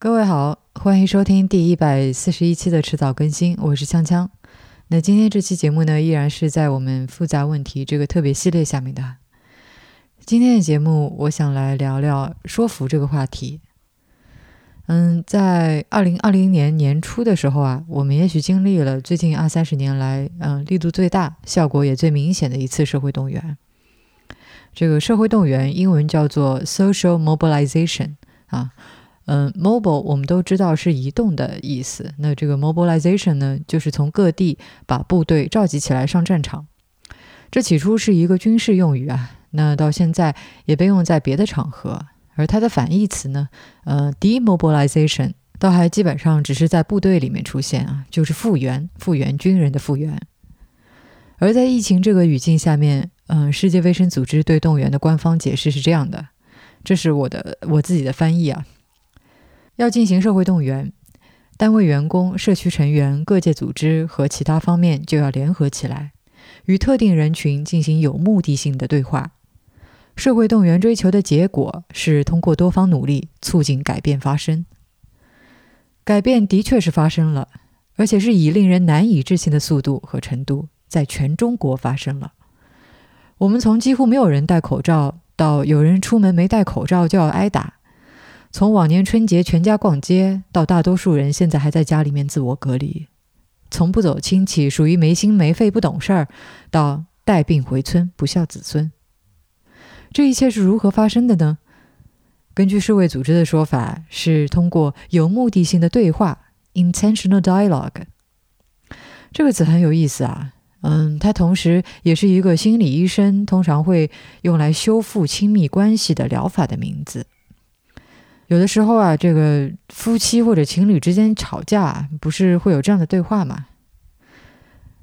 各位好，欢迎收听第一百四十一期的迟早更新，我是锵锵。那今天这期节目呢，依然是在我们复杂问题这个特别系列下面的。今天的节目，我想来聊聊说服这个话题。嗯，在二零二零年年初的时候啊，我们也许经历了最近二三十年来，嗯，力度最大、效果也最明显的一次社会动员。这个社会动员，英文叫做 social mobilization 啊，嗯，mobile 我们都知道是移动的意思，那这个 mobilization 呢，就是从各地把部队召集起来上战场。这起初是一个军事用语啊，那到现在也被用在别的场合。而它的反义词呢，呃，demobilization，倒还基本上只是在部队里面出现啊，就是复员、复员军人的复员。而在疫情这个语境下面，嗯，世界卫生组织对动员的官方解释是这样的，这是我的我自己的翻译啊。要进行社会动员，单位员工、社区成员、各界组织和其他方面就要联合起来，与特定人群进行有目的性的对话。社会动员追求的结果是通过多方努力促进改变发生。改变的确是发生了，而且是以令人难以置信的速度和程度，在全中国发生了。我们从几乎没有人戴口罩，到有人出门没戴口罩就要挨打；从往年春节全家逛街，到大多数人现在还在家里面自我隔离；从不走亲戚属于没心没肺不懂事儿，到带病回村不孝子孙。这一切是如何发生的呢？根据世卫组织的说法，是通过有目的性的对话 （intentional dialogue）。这个词很有意思啊，嗯，它同时也是一个心理医生通常会用来修复亲密关系的疗法的名字。有的时候啊，这个夫妻或者情侣之间吵架，不是会有这样的对话吗？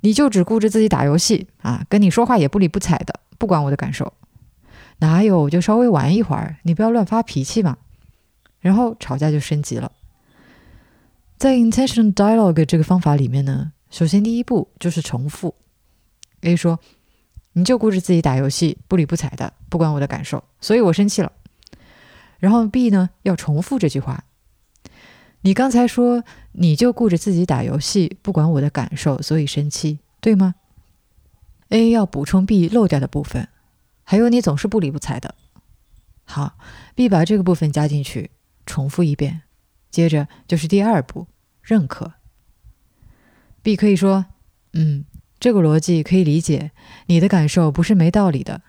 你就只顾着自己打游戏啊，跟你说话也不理不睬的，不管我的感受。哪有？我就稍微玩一会儿，你不要乱发脾气嘛。然后吵架就升级了。在 intentional dialogue 这个方法里面呢，首先第一步就是重复。A 说：“你就顾着自己打游戏，不理不睬的，不管我的感受，所以我生气了。”然后 B 呢要重复这句话：“你刚才说你就顾着自己打游戏，不管我的感受，所以生气，对吗？”A 要补充 B 漏掉的部分。还有你总是不理不睬的。好，B 把这个部分加进去，重复一遍，接着就是第二步，认可。B 可以说：“嗯，这个逻辑可以理解，你的感受不是没道理的。”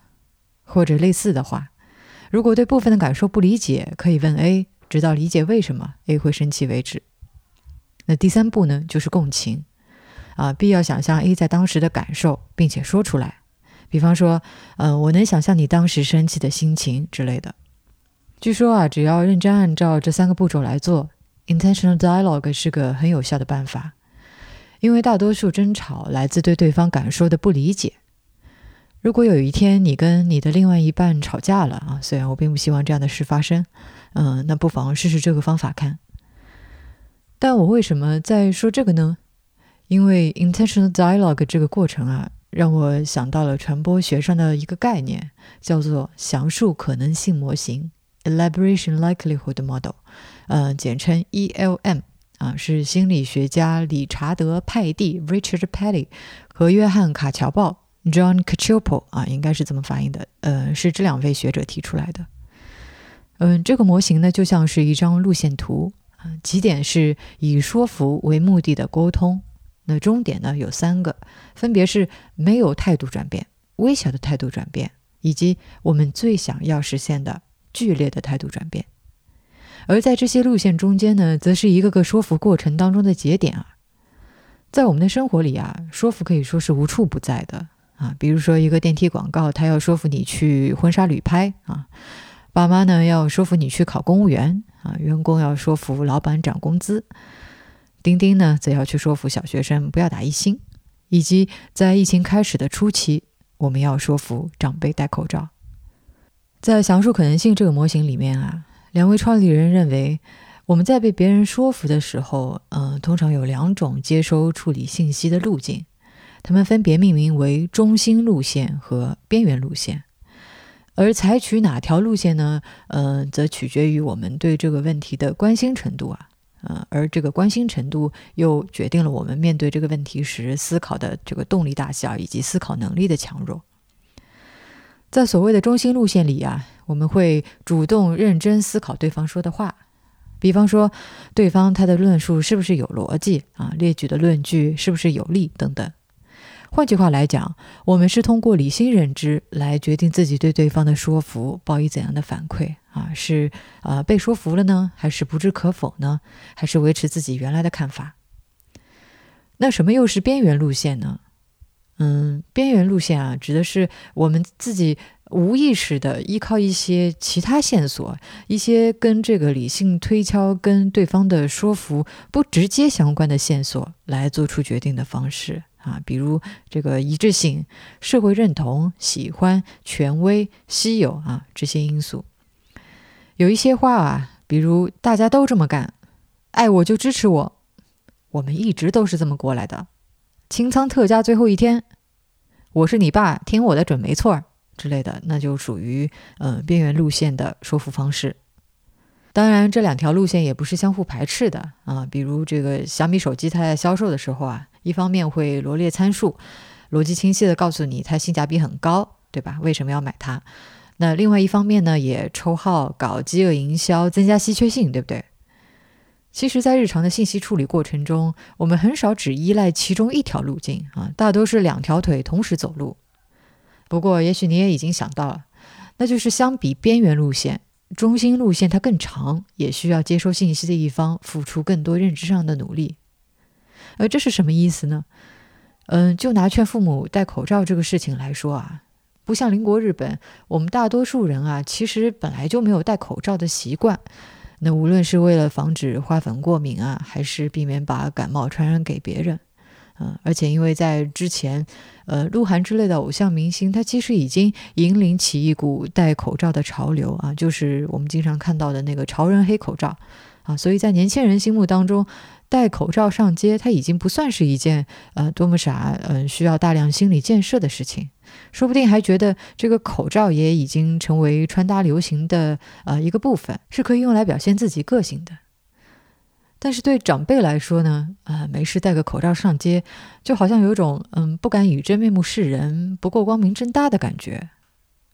或者类似的话。如果对部分的感受不理解，可以问 A，直到理解为什么 A 会生气为止。那第三步呢，就是共情。啊，B 要想象 A 在当时的感受，并且说出来。比方说，嗯，我能想象你当时生气的心情之类的。据说啊，只要认真按照这三个步骤来做，intentional dialogue 是个很有效的办法。因为大多数争吵来自对对方感受的不理解。如果有一天你跟你的另外一半吵架了啊，虽然我并不希望这样的事发生，嗯，那不妨试试这个方法看。但我为什么在说这个呢？因为 intentional dialogue 这个过程啊。让我想到了传播学上的一个概念，叫做详述可能性模型 （Elaboration Likelihood Model），呃，简称 ELM，啊，是心理学家理查德·派蒂 （Richard Petty） 和约翰·卡乔鲍 （John Cacioppo） 啊，应该是这么发音的，呃，是这两位学者提出来的。嗯，这个模型呢，就像是一张路线图啊，起点是以说服为目的的沟通。那终点呢有三个，分别是没有态度转变、微小的态度转变，以及我们最想要实现的剧烈的态度转变。而在这些路线中间呢，则是一个个说服过程当中的节点啊。在我们的生活里啊，说服可以说是无处不在的啊。比如说一个电梯广告，他要说服你去婚纱旅拍啊；爸妈呢要说服你去考公务员啊；员工要说服老板涨工资。钉钉呢，则要去说服小学生不要打一星，以及在疫情开始的初期，我们要说服长辈戴口罩。在详述可能性这个模型里面啊，两位创立人认为，我们在被别人说服的时候，嗯，通常有两种接收处理信息的路径，他们分别命名为中心路线和边缘路线。而采取哪条路线呢？嗯，则取决于我们对这个问题的关心程度啊，嗯，而这个关心程度又决定了我们面对这个问题时思考的这个动力大小以及思考能力的强弱。在所谓的中心路线里啊，我们会主动认真思考对方说的话，比方说对方他的论述是不是有逻辑啊，列举的论据是不是有力等等。换句话来讲，我们是通过理性认知来决定自己对对方的说服报以怎样的反馈啊？是啊，被说服了呢，还是不置可否呢？还是维持自己原来的看法？那什么又是边缘路线呢？嗯，边缘路线啊，指的是我们自己无意识的依靠一些其他线索，一些跟这个理性推敲、跟对方的说服不直接相关的线索来做出决定的方式。啊，比如这个一致性、社会认同、喜欢、权威、稀有啊这些因素，有一些话啊，比如大家都这么干，爱我就支持我，我们一直都是这么过来的。清仓特价最后一天，我是你爸，听我的准没错儿之类的，那就属于嗯边缘路线的说服方式。当然，这两条路线也不是相互排斥的啊。比如这个小米手机，它在销售的时候啊。一方面会罗列参数，逻辑清晰的告诉你它性价比很高，对吧？为什么要买它？那另外一方面呢，也抽号搞饥饿营销，增加稀缺性，对不对？其实，在日常的信息处理过程中，我们很少只依赖其中一条路径啊，大多是两条腿同时走路。不过，也许你也已经想到了，那就是相比边缘路线，中心路线它更长，也需要接收信息的一方付出更多认知上的努力。呃这是什么意思呢？嗯，就拿劝父母戴口罩这个事情来说啊，不像邻国日本，我们大多数人啊，其实本来就没有戴口罩的习惯。那无论是为了防止花粉过敏啊，还是避免把感冒传染给别人，嗯，而且因为在之前，呃，鹿晗之类的偶像明星，他其实已经引领起一股戴口罩的潮流啊，就是我们经常看到的那个潮人黑口罩啊，所以在年轻人心目当中。戴口罩上街，它已经不算是一件呃多么傻，嗯，需要大量心理建设的事情。说不定还觉得这个口罩也已经成为穿搭流行的呃一个部分，是可以用来表现自己个性的。但是对长辈来说呢，呃，没事戴个口罩上街，就好像有种嗯不敢以真面目示人，不够光明正大的感觉。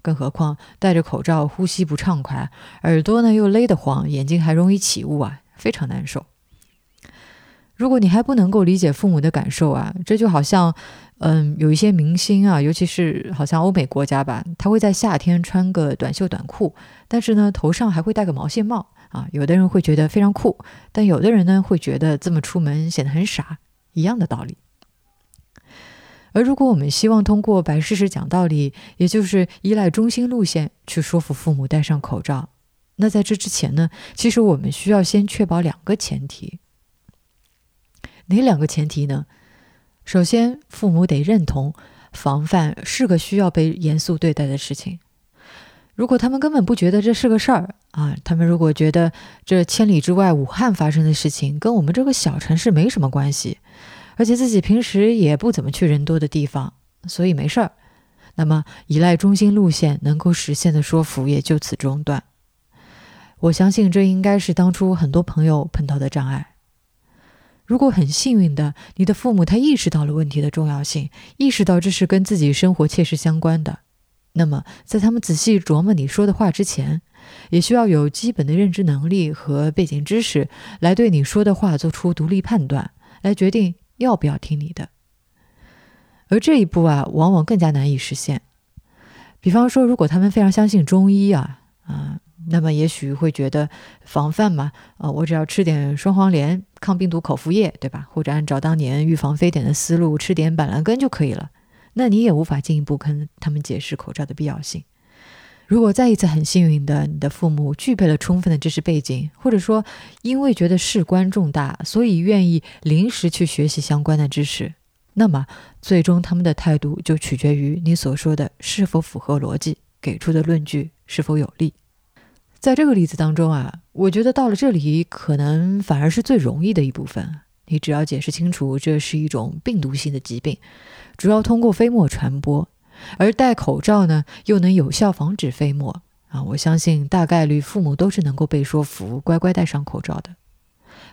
更何况戴着口罩呼吸不畅快，耳朵呢又勒得慌，眼睛还容易起雾啊，非常难受。如果你还不能够理解父母的感受啊，这就好像，嗯，有一些明星啊，尤其是好像欧美国家吧，他会在夏天穿个短袖短裤，但是呢，头上还会戴个毛线帽啊。有的人会觉得非常酷，但有的人呢，会觉得这么出门显得很傻，一样的道理。而如果我们希望通过摆事实讲道理，也就是依赖中心路线去说服父母戴上口罩，那在这之前呢，其实我们需要先确保两个前提。哪两个前提呢？首先，父母得认同防范是个需要被严肃对待的事情。如果他们根本不觉得这是个事儿啊，他们如果觉得这千里之外武汉发生的事情跟我们这个小城市没什么关系，而且自己平时也不怎么去人多的地方，所以没事儿，那么依赖中心路线能够实现的说服也就此中断。我相信这应该是当初很多朋友碰到的障碍。如果很幸运的，你的父母他意识到了问题的重要性，意识到这是跟自己生活切实相关的，那么在他们仔细琢磨你说的话之前，也需要有基本的认知能力和背景知识，来对你说的话做出独立判断，来决定要不要听你的。而这一步啊，往往更加难以实现。比方说，如果他们非常相信中医啊，那么也许会觉得防范嘛，呃，我只要吃点双黄连抗病毒口服液，对吧？或者按照当年预防非典的思路吃点板蓝根就可以了。那你也无法进一步跟他们解释口罩的必要性。如果再一次很幸运的，你的父母具备了充分的知识背景，或者说因为觉得事关重大，所以愿意临时去学习相关的知识，那么最终他们的态度就取决于你所说的是否符合逻辑，给出的论据是否有力。在这个例子当中啊，我觉得到了这里，可能反而是最容易的一部分。你只要解释清楚，这是一种病毒性的疾病，主要通过飞沫传播，而戴口罩呢，又能有效防止飞沫啊！我相信大概率父母都是能够被说服，乖乖戴上口罩的。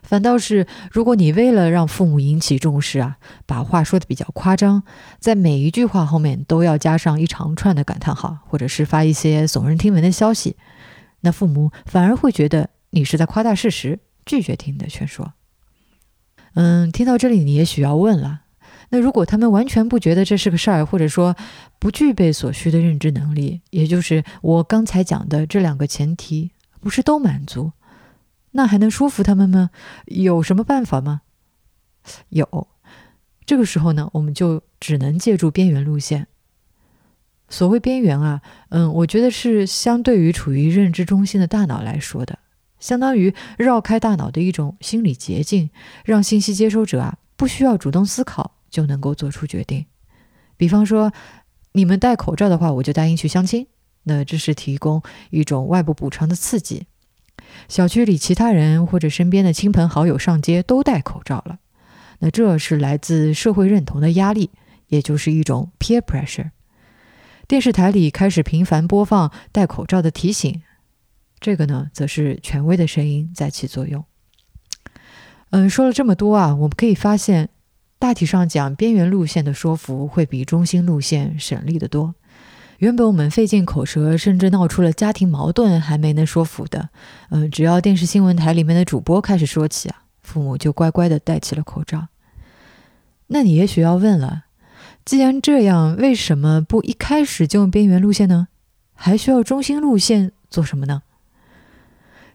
反倒是，如果你为了让父母引起重视啊，把话说的比较夸张，在每一句话后面都要加上一长串的感叹号，或者是发一些耸人听闻的消息，那父母反而会觉得你是在夸大事实，拒绝听你的劝说。嗯，听到这里，你也许要问了。那如果他们完全不觉得这是个事儿，或者说不具备所需的认知能力，也就是我刚才讲的这两个前提不是都满足，那还能说服他们吗？有什么办法吗？有，这个时候呢，我们就只能借助边缘路线。所谓边缘啊，嗯，我觉得是相对于处于认知中心的大脑来说的，相当于绕开大脑的一种心理捷径，让信息接收者啊不需要主动思考。就能够做出决定。比方说，你们戴口罩的话，我就答应去相亲。那这是提供一种外部补偿的刺激。小区里其他人或者身边的亲朋好友上街都戴口罩了，那这是来自社会认同的压力，也就是一种 peer pressure。电视台里开始频繁播放戴口罩的提醒，这个呢，则是权威的声音在起作用。嗯，说了这么多啊，我们可以发现。大体上讲，边缘路线的说服会比中心路线省力得多。原本我们费尽口舌，甚至闹出了家庭矛盾，还没能说服的，嗯，只要电视新闻台里面的主播开始说起啊，父母就乖乖的戴起了口罩。那你也许要问了，既然这样，为什么不一开始就用边缘路线呢？还需要中心路线做什么呢？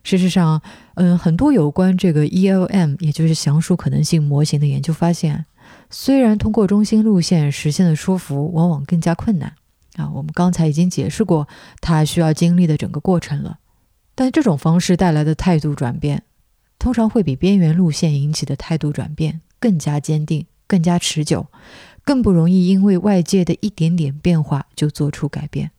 事实上，嗯，很多有关这个 ELM，也就是详述可能性模型的研究发现。虽然通过中心路线实现的说服往往更加困难啊，我们刚才已经解释过它需要经历的整个过程了，但这种方式带来的态度转变，通常会比边缘路线引起的态度转变更加坚定、更加持久，更不容易因为外界的一点点变化就做出改变。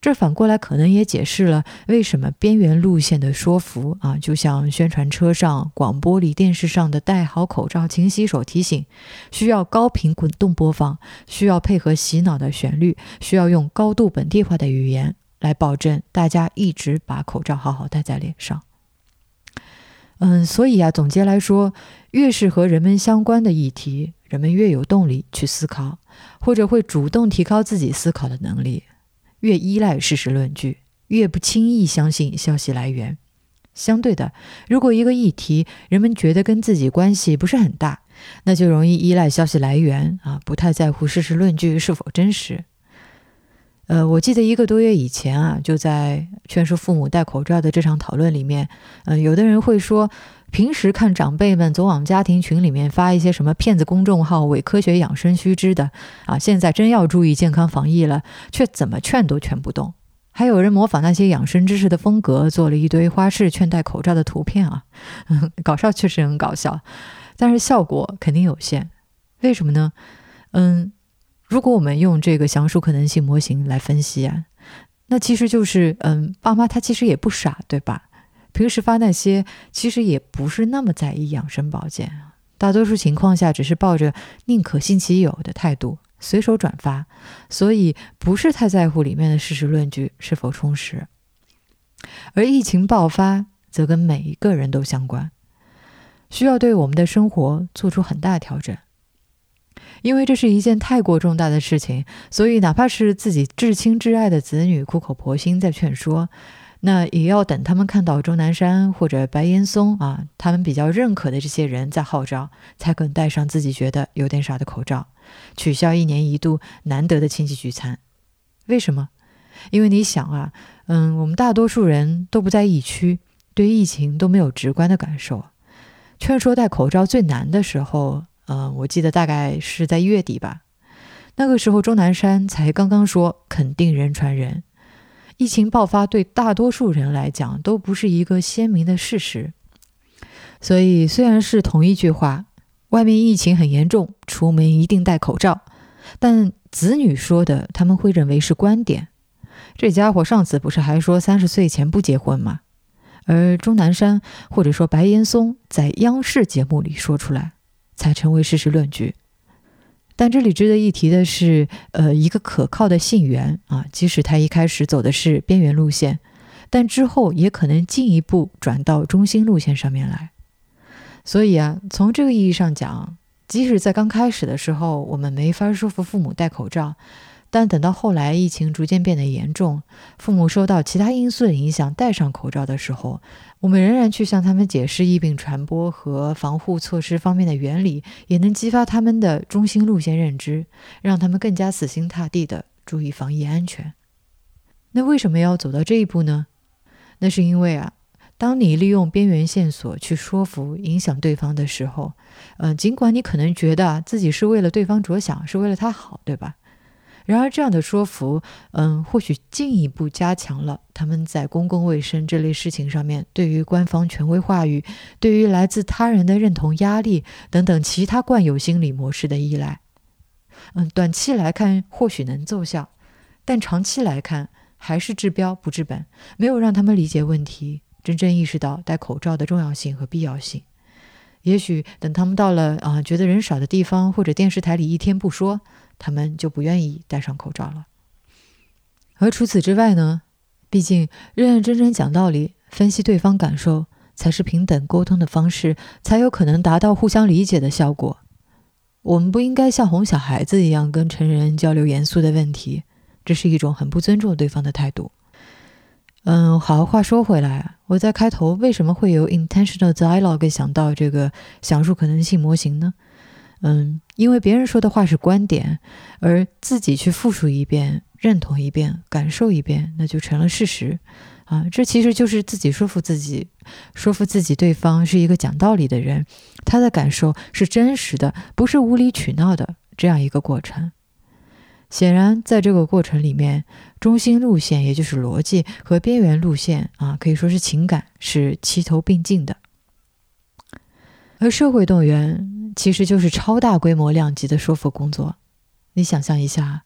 这反过来可能也解释了为什么边缘路线的说服啊，就像宣传车上、广播里、电视上的“戴好口罩、勤洗手”提醒，需要高频滚动播放，需要配合洗脑的旋律，需要用高度本地化的语言来保证大家一直把口罩好好戴在脸上。嗯，所以啊，总结来说，越是和人们相关的议题，人们越有动力去思考，或者会主动提高自己思考的能力。越依赖事实论据，越不轻易相信消息来源。相对的，如果一个议题人们觉得跟自己关系不是很大，那就容易依赖消息来源啊，不太在乎事实论据是否真实。呃，我记得一个多月以前啊，就在劝说父母戴口罩的这场讨论里面，嗯，有的人会说。平时看长辈们总往家庭群里面发一些什么骗子公众号、伪科学养生须知的啊，现在真要注意健康防疫了，却怎么劝都劝不动。还有人模仿那些养生知识的风格，做了一堆花式劝戴口罩的图片啊，搞笑确实很搞笑，但是效果肯定有限。为什么呢？嗯，如果我们用这个详述可能性模型来分析啊，那其实就是嗯，爸妈他其实也不傻，对吧？平时发那些，其实也不是那么在意养生保健大多数情况下只是抱着宁可信其有的态度随手转发，所以不是太在乎里面的事实论据是否充实。而疫情爆发则跟每一个人都相关，需要对我们的生活做出很大调整，因为这是一件太过重大的事情，所以哪怕是自己至亲至爱的子女苦口婆心在劝说。那也要等他们看到钟南山或者白岩松啊，他们比较认可的这些人在号召，才肯戴上自己觉得有点傻的口罩，取消一年一度难得的亲戚聚餐。为什么？因为你想啊，嗯，我们大多数人都不在疫区，对疫情都没有直观的感受。劝说戴口罩最难的时候，嗯，我记得大概是在月底吧，那个时候钟南山才刚刚说肯定人传人。疫情爆发对大多数人来讲都不是一个鲜明的事实，所以虽然是同一句话，外面疫情很严重，出门一定戴口罩，但子女说的他们会认为是观点。这家伙上次不是还说三十岁前不结婚吗？而钟南山或者说白岩松在央视节目里说出来，才成为事实论据。但这里值得一提的是，呃，一个可靠的信源啊，即使他一开始走的是边缘路线，但之后也可能进一步转到中心路线上面来。所以啊，从这个意义上讲，即使在刚开始的时候，我们没法说服父母戴口罩。但等到后来疫情逐渐变得严重，父母受到其他因素的影响戴上口罩的时候，我们仍然去向他们解释疫病传播和防护措施方面的原理，也能激发他们的中心路线认知，让他们更加死心塌地地注意防疫安全。那为什么要走到这一步呢？那是因为啊，当你利用边缘线索去说服、影响对方的时候，嗯，尽管你可能觉得自己是为了对方着想，是为了他好，对吧？然而，这样的说服，嗯，或许进一步加强了他们在公共卫生这类事情上面对于官方权威话语、对于来自他人的认同压力等等其他惯有心理模式的依赖。嗯，短期来看或许能奏效，但长期来看还是治标不治本，没有让他们理解问题，真正意识到戴口罩的重要性和必要性。也许等他们到了啊，觉得人少的地方，或者电视台里一天不说。他们就不愿意戴上口罩了。而除此之外呢？毕竟认认真真讲道理、分析对方感受，才是平等沟通的方式，才有可能达到互相理解的效果。我们不应该像哄小孩子一样跟成人交流严肃的问题，这是一种很不尊重对方的态度。嗯，好，话说回来，我在开头为什么会有 intentional dialogue 想到这个想述可能性模型呢？嗯，因为别人说的话是观点，而自己去复述一遍、认同一遍、感受一遍，那就成了事实啊！这其实就是自己说服自己，说服自己对方是一个讲道理的人，他的感受是真实的，不是无理取闹的这样一个过程。显然，在这个过程里面，中心路线也就是逻辑和边缘路线啊，可以说是情感是齐头并进的，而社会动员。其实就是超大规模量级的说服工作。你想象一下，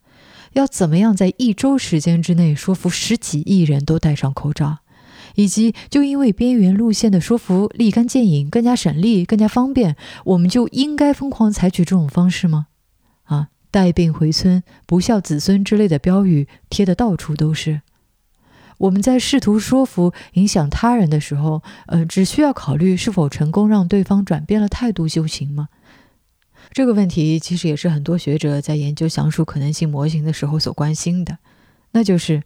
要怎么样在一周时间之内说服十几亿人都戴上口罩，以及就因为边缘路线的说服立竿见影、更加省力、更加方便，我们就应该疯狂采取这种方式吗？啊，带病回村、不孝子孙之类的标语贴的到处都是。我们在试图说服、影响他人的时候，呃，只需要考虑是否成功让对方转变了态度就行吗？这个问题其实也是很多学者在研究详述可能性模型的时候所关心的，那就是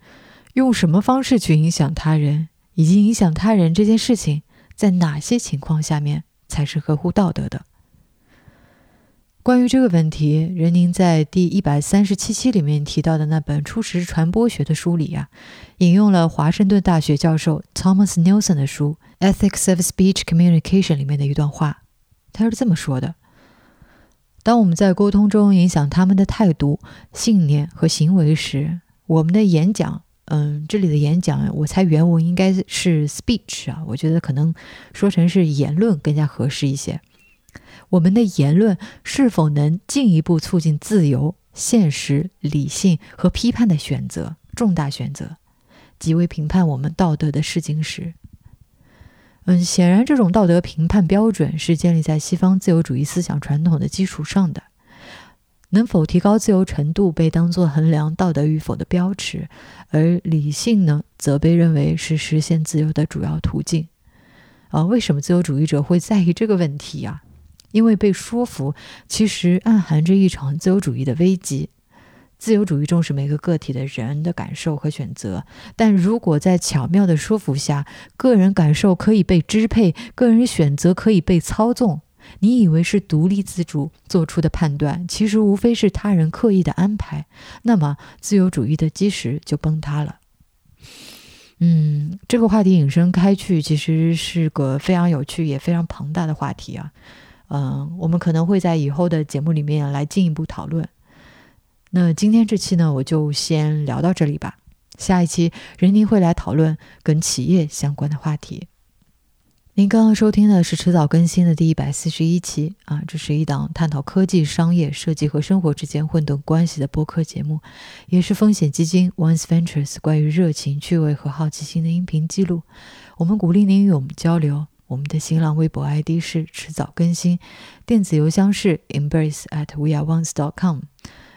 用什么方式去影响他人，以及影响他人这件事情在哪些情况下面才是合乎道德的。关于这个问题，任宁在第一百三十七期里面提到的那本初识传播学的书里呀，引用了华盛顿大学教授 Thomas Nelson 的书《Ethics of Speech Communication》里面的一段话，他是这么说的。当我们在沟通中影响他们的态度、信念和行为时，我们的演讲，嗯，这里的演讲，我猜原文应该是 speech 啊，我觉得可能说成是言论更加合适一些。我们的言论是否能进一步促进自由、现实、理性和批判的选择？重大选择，即为评判我们道德的试金石。嗯，显然，这种道德评判标准是建立在西方自由主义思想传统的基础上的。能否提高自由程度被当作衡量道德与否的标尺，而理性呢，则被认为是实现自由的主要途径。啊，为什么自由主义者会在意这个问题呀？因为被说服，其实暗含着一场自由主义的危机。自由主义重视每个个体的人的感受和选择，但如果在巧妙的说服下，个人感受可以被支配，个人选择可以被操纵，你以为是独立自主做出的判断，其实无非是他人刻意的安排，那么自由主义的基石就崩塌了。嗯，这个话题引申开去，其实是个非常有趣也非常庞大的话题啊。嗯，我们可能会在以后的节目里面来进一步讨论。那今天这期呢，我就先聊到这里吧。下一期任宁会来讨论跟企业相关的话题。您刚刚收听的是迟早更新的第一百四十一期啊，这是一档探讨科技、商业、设计和生活之间混沌关系的播客节目，也是风险基金 Once Ventures 关于热情、趣味和好奇心的音频记录。我们鼓励您与我们交流。我们的新浪微博 ID 是迟早更新，电子邮箱是 embrace at we are once dot com。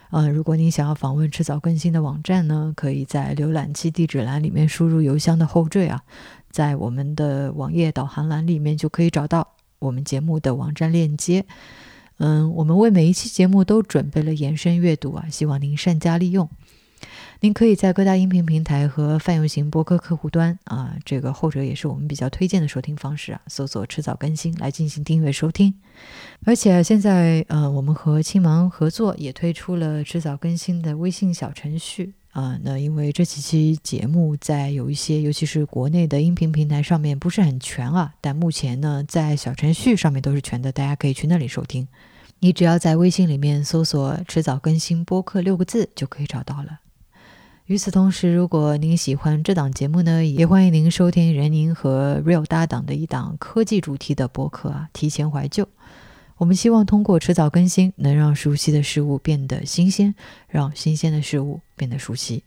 呃，如果您想要访问迟早更新的网站呢，可以在浏览器地址栏里面输入邮箱的后缀啊，在我们的网页导航栏里面就可以找到我们节目的网站链接。嗯，我们为每一期节目都准备了延伸阅读啊，希望您善加利用。您可以在各大音频平台和泛用型播客客户端啊，这个后者也是我们比较推荐的收听方式啊，搜索“迟早更新”来进行订阅收听。而且现在呃，我们和青芒合作也推出了“迟早更新”的微信小程序啊。那因为这几期节目在有一些，尤其是国内的音频平台上面不是很全啊，但目前呢，在小程序上面都是全的，大家可以去那里收听。你只要在微信里面搜索“迟早更新播客”六个字就可以找到了。与此同时，如果您喜欢这档节目呢，也欢迎您收听任宁和 Real 搭档的一档科技主题的播客啊。提前怀旧，我们希望通过迟早更新，能让熟悉的事物变得新鲜，让新鲜的事物变得熟悉。